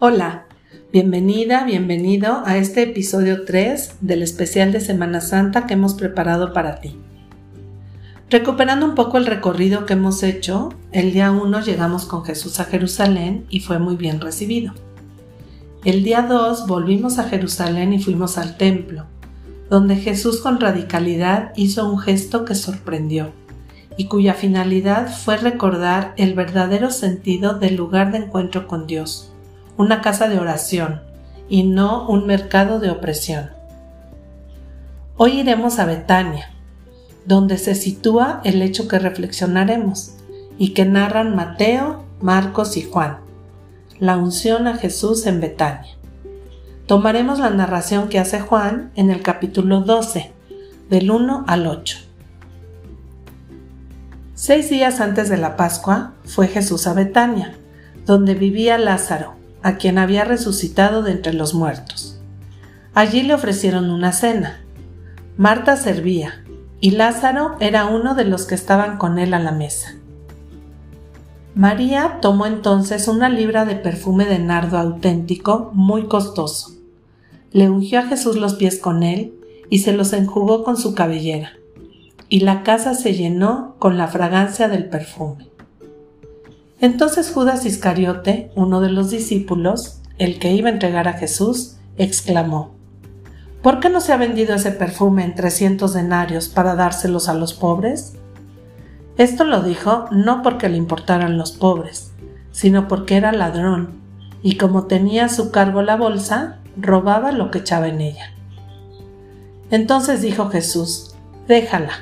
Hola, bienvenida, bienvenido a este episodio 3 del especial de Semana Santa que hemos preparado para ti. Recuperando un poco el recorrido que hemos hecho, el día 1 llegamos con Jesús a Jerusalén y fue muy bien recibido. El día 2 volvimos a Jerusalén y fuimos al templo, donde Jesús con radicalidad hizo un gesto que sorprendió y cuya finalidad fue recordar el verdadero sentido del lugar de encuentro con Dios, una casa de oración y no un mercado de opresión. Hoy iremos a Betania, donde se sitúa el hecho que reflexionaremos y que narran Mateo, Marcos y Juan, la unción a Jesús en Betania. Tomaremos la narración que hace Juan en el capítulo 12, del 1 al 8. Seis días antes de la Pascua fue Jesús a Betania, donde vivía Lázaro, a quien había resucitado de entre los muertos. Allí le ofrecieron una cena. Marta servía, y Lázaro era uno de los que estaban con él a la mesa. María tomó entonces una libra de perfume de nardo auténtico muy costoso. Le ungió a Jesús los pies con él y se los enjugó con su cabellera y la casa se llenó con la fragancia del perfume. Entonces Judas Iscariote, uno de los discípulos, el que iba a entregar a Jesús, exclamó, ¿Por qué no se ha vendido ese perfume en trescientos denarios para dárselos a los pobres? Esto lo dijo no porque le importaran los pobres, sino porque era ladrón, y como tenía a su cargo la bolsa, robaba lo que echaba en ella. Entonces dijo Jesús, déjala,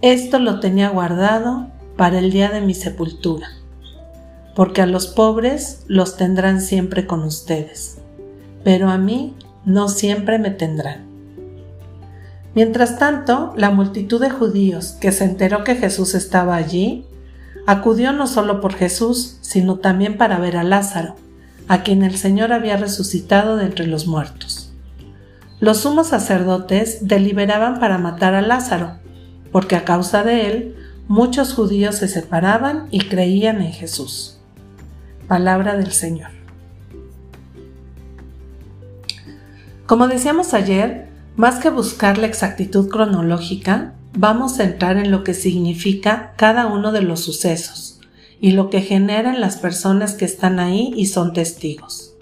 esto lo tenía guardado para el día de mi sepultura, porque a los pobres los tendrán siempre con ustedes, pero a mí no siempre me tendrán. Mientras tanto, la multitud de judíos que se enteró que Jesús estaba allí, acudió no solo por Jesús, sino también para ver a Lázaro, a quien el Señor había resucitado de entre los muertos. Los sumos sacerdotes deliberaban para matar a Lázaro, porque a causa de él muchos judíos se separaban y creían en Jesús. Palabra del Señor. Como decíamos ayer, más que buscar la exactitud cronológica, vamos a entrar en lo que significa cada uno de los sucesos y lo que generan las personas que están ahí y son testigos.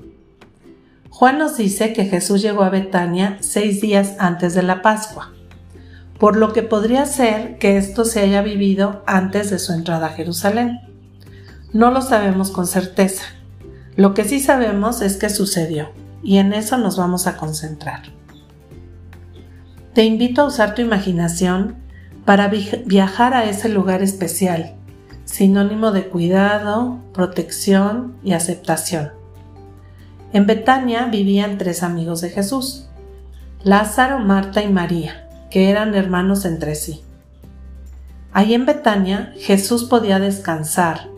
Juan nos dice que Jesús llegó a Betania seis días antes de la Pascua por lo que podría ser que esto se haya vivido antes de su entrada a Jerusalén. No lo sabemos con certeza. Lo que sí sabemos es que sucedió, y en eso nos vamos a concentrar. Te invito a usar tu imaginación para viajar a ese lugar especial, sinónimo de cuidado, protección y aceptación. En Betania vivían tres amigos de Jesús, Lázaro, Marta y María que eran hermanos entre sí. Ahí en Betania Jesús podía descansar,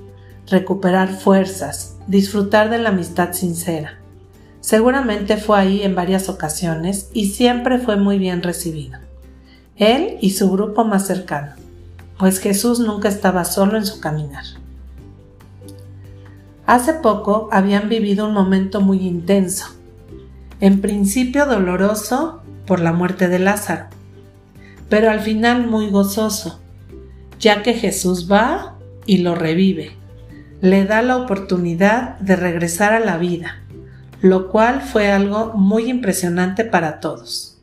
recuperar fuerzas, disfrutar de la amistad sincera. Seguramente fue ahí en varias ocasiones y siempre fue muy bien recibido. Él y su grupo más cercano, pues Jesús nunca estaba solo en su caminar. Hace poco habían vivido un momento muy intenso, en principio doloroso por la muerte de Lázaro, pero al final muy gozoso, ya que Jesús va y lo revive, le da la oportunidad de regresar a la vida, lo cual fue algo muy impresionante para todos.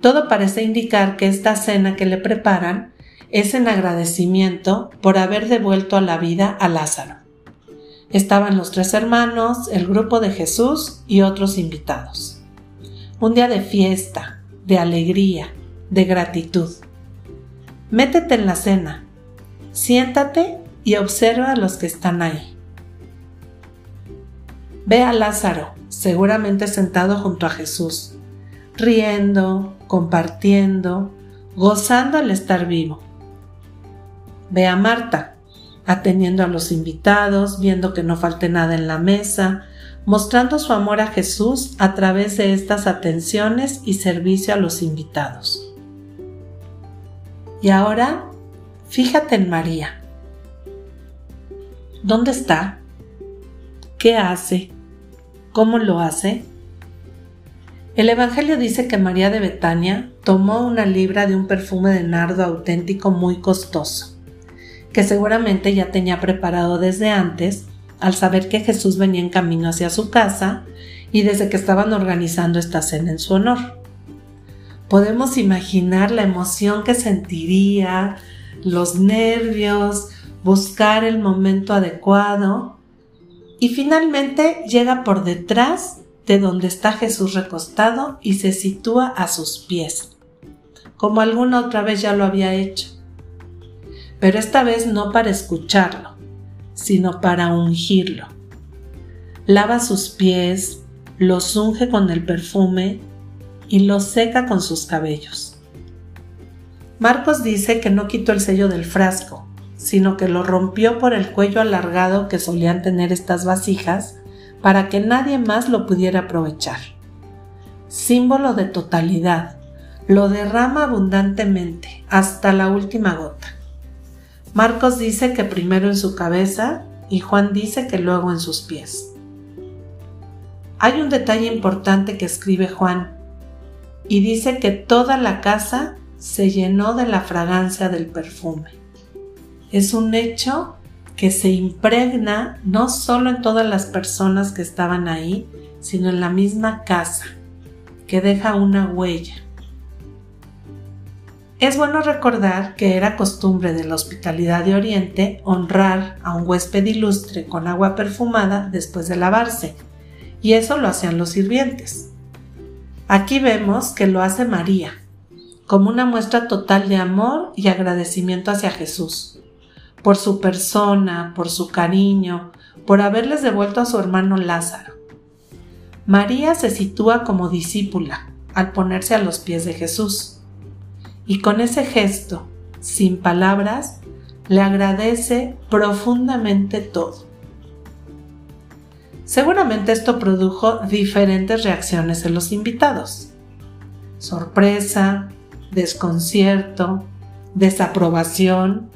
Todo parece indicar que esta cena que le preparan es en agradecimiento por haber devuelto a la vida a Lázaro. Estaban los tres hermanos, el grupo de Jesús y otros invitados. Un día de fiesta, de alegría, de gratitud. Métete en la cena, siéntate y observa a los que están ahí. Ve a Lázaro, seguramente sentado junto a Jesús, riendo, compartiendo, gozando al estar vivo. Ve a Marta, atendiendo a los invitados, viendo que no falte nada en la mesa, mostrando su amor a Jesús a través de estas atenciones y servicio a los invitados. Y ahora, fíjate en María. ¿Dónde está? ¿Qué hace? ¿Cómo lo hace? El Evangelio dice que María de Betania tomó una libra de un perfume de nardo auténtico muy costoso, que seguramente ya tenía preparado desde antes al saber que Jesús venía en camino hacia su casa y desde que estaban organizando esta cena en su honor. Podemos imaginar la emoción que sentiría, los nervios, buscar el momento adecuado y finalmente llega por detrás de donde está Jesús recostado y se sitúa a sus pies, como alguna otra vez ya lo había hecho. Pero esta vez no para escucharlo, sino para ungirlo. Lava sus pies, los unge con el perfume y los seca con sus cabellos. Marcos dice que no quitó el sello del frasco, sino que lo rompió por el cuello alargado que solían tener estas vasijas para que nadie más lo pudiera aprovechar. Símbolo de totalidad, lo derrama abundantemente hasta la última gota. Marcos dice que primero en su cabeza y Juan dice que luego en sus pies. Hay un detalle importante que escribe Juan y dice que toda la casa se llenó de la fragancia del perfume. Es un hecho que se impregna no solo en todas las personas que estaban ahí, sino en la misma casa, que deja una huella. Es bueno recordar que era costumbre de la hospitalidad de Oriente honrar a un huésped ilustre con agua perfumada después de lavarse, y eso lo hacían los sirvientes. Aquí vemos que lo hace María, como una muestra total de amor y agradecimiento hacia Jesús por su persona, por su cariño, por haberles devuelto a su hermano Lázaro. María se sitúa como discípula al ponerse a los pies de Jesús y con ese gesto, sin palabras, le agradece profundamente todo. Seguramente esto produjo diferentes reacciones en los invitados. Sorpresa, desconcierto, desaprobación,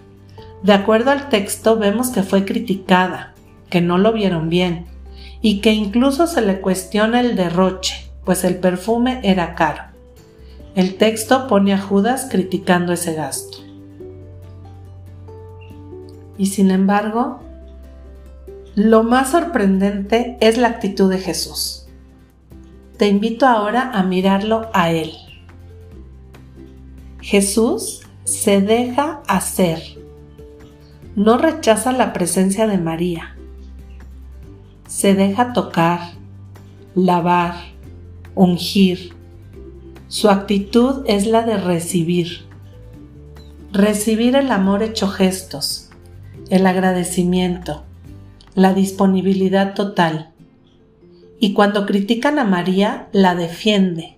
de acuerdo al texto vemos que fue criticada, que no lo vieron bien y que incluso se le cuestiona el derroche, pues el perfume era caro. El texto pone a Judas criticando ese gasto. Y sin embargo, lo más sorprendente es la actitud de Jesús. Te invito ahora a mirarlo a Él. Jesús se deja hacer no rechaza la presencia de María. Se deja tocar, lavar, ungir. Su actitud es la de recibir. Recibir el amor hecho gestos, el agradecimiento, la disponibilidad total. Y cuando critican a María, la defiende.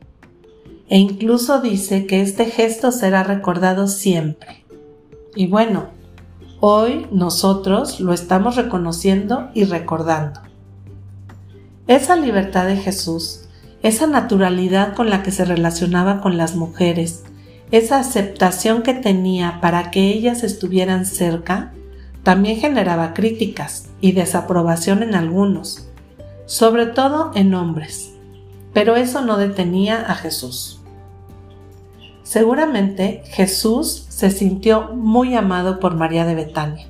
E incluso dice que este gesto será recordado siempre. Y bueno, Hoy nosotros lo estamos reconociendo y recordando. Esa libertad de Jesús, esa naturalidad con la que se relacionaba con las mujeres, esa aceptación que tenía para que ellas estuvieran cerca, también generaba críticas y desaprobación en algunos, sobre todo en hombres. Pero eso no detenía a Jesús. Seguramente Jesús se sintió muy amado por María de Betania.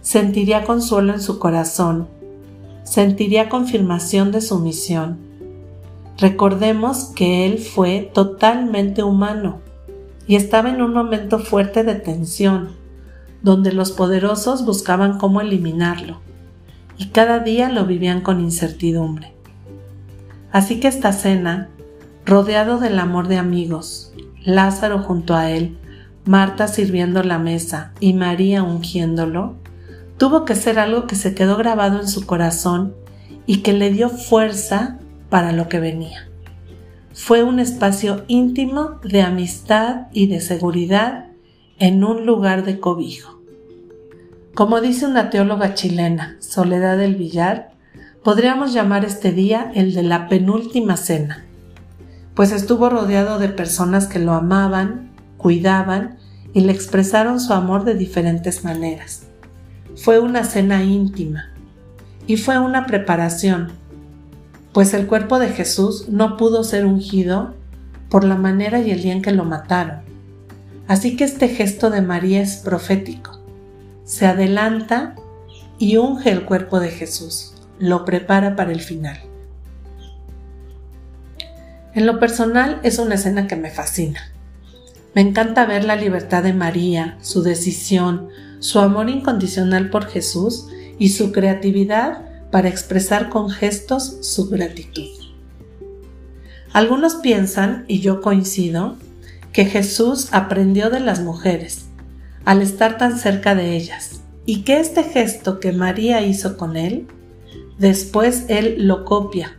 Sentiría consuelo en su corazón, sentiría confirmación de su misión. Recordemos que Él fue totalmente humano y estaba en un momento fuerte de tensión, donde los poderosos buscaban cómo eliminarlo, y cada día lo vivían con incertidumbre. Así que esta cena, rodeado del amor de amigos, Lázaro junto a él, Marta sirviendo la mesa y María ungiéndolo, tuvo que ser algo que se quedó grabado en su corazón y que le dio fuerza para lo que venía. Fue un espacio íntimo de amistad y de seguridad en un lugar de cobijo. Como dice una teóloga chilena, Soledad del Villar, podríamos llamar este día el de la penúltima cena pues estuvo rodeado de personas que lo amaban, cuidaban y le expresaron su amor de diferentes maneras. Fue una cena íntima y fue una preparación. pues el cuerpo de Jesús no pudo ser ungido por la manera y el día en que lo mataron. Así que este gesto de María es profético. Se adelanta y unge el cuerpo de Jesús, lo prepara para el final. En lo personal es una escena que me fascina. Me encanta ver la libertad de María, su decisión, su amor incondicional por Jesús y su creatividad para expresar con gestos su gratitud. Algunos piensan, y yo coincido, que Jesús aprendió de las mujeres al estar tan cerca de ellas y que este gesto que María hizo con él, después él lo copia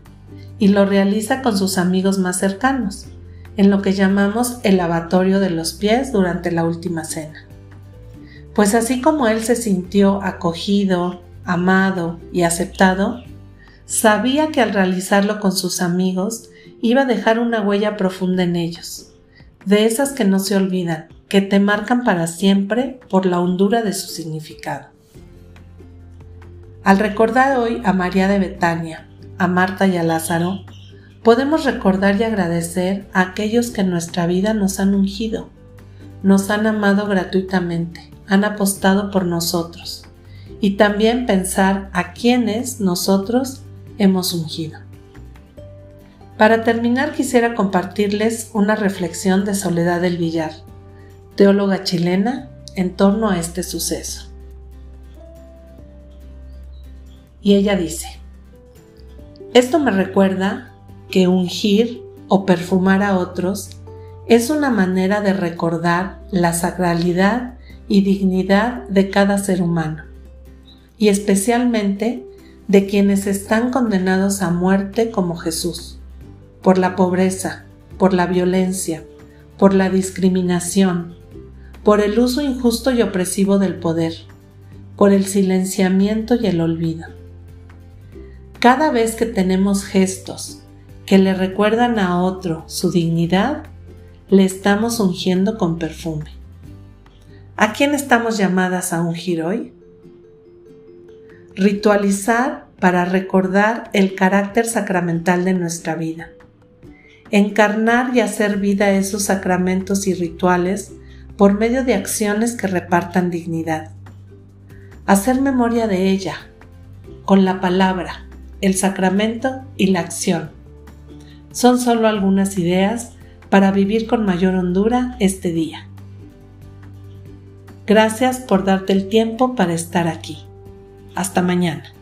y lo realiza con sus amigos más cercanos, en lo que llamamos el lavatorio de los pies durante la última cena. Pues así como él se sintió acogido, amado y aceptado, sabía que al realizarlo con sus amigos iba a dejar una huella profunda en ellos, de esas que no se olvidan, que te marcan para siempre por la hondura de su significado. Al recordar hoy a María de Betania, a Marta y a Lázaro, podemos recordar y agradecer a aquellos que en nuestra vida nos han ungido, nos han amado gratuitamente, han apostado por nosotros, y también pensar a quienes nosotros hemos ungido. Para terminar quisiera compartirles una reflexión de Soledad del Villar, teóloga chilena, en torno a este suceso. Y ella dice, esto me recuerda que ungir o perfumar a otros es una manera de recordar la sacralidad y dignidad de cada ser humano, y especialmente de quienes están condenados a muerte como Jesús, por la pobreza, por la violencia, por la discriminación, por el uso injusto y opresivo del poder, por el silenciamiento y el olvido. Cada vez que tenemos gestos que le recuerdan a otro su dignidad, le estamos ungiendo con perfume. ¿A quién estamos llamadas a ungir hoy? Ritualizar para recordar el carácter sacramental de nuestra vida. Encarnar y hacer vida esos sacramentos y rituales por medio de acciones que repartan dignidad. Hacer memoria de ella, con la palabra, el sacramento y la acción. Son solo algunas ideas para vivir con mayor hondura este día. Gracias por darte el tiempo para estar aquí. Hasta mañana.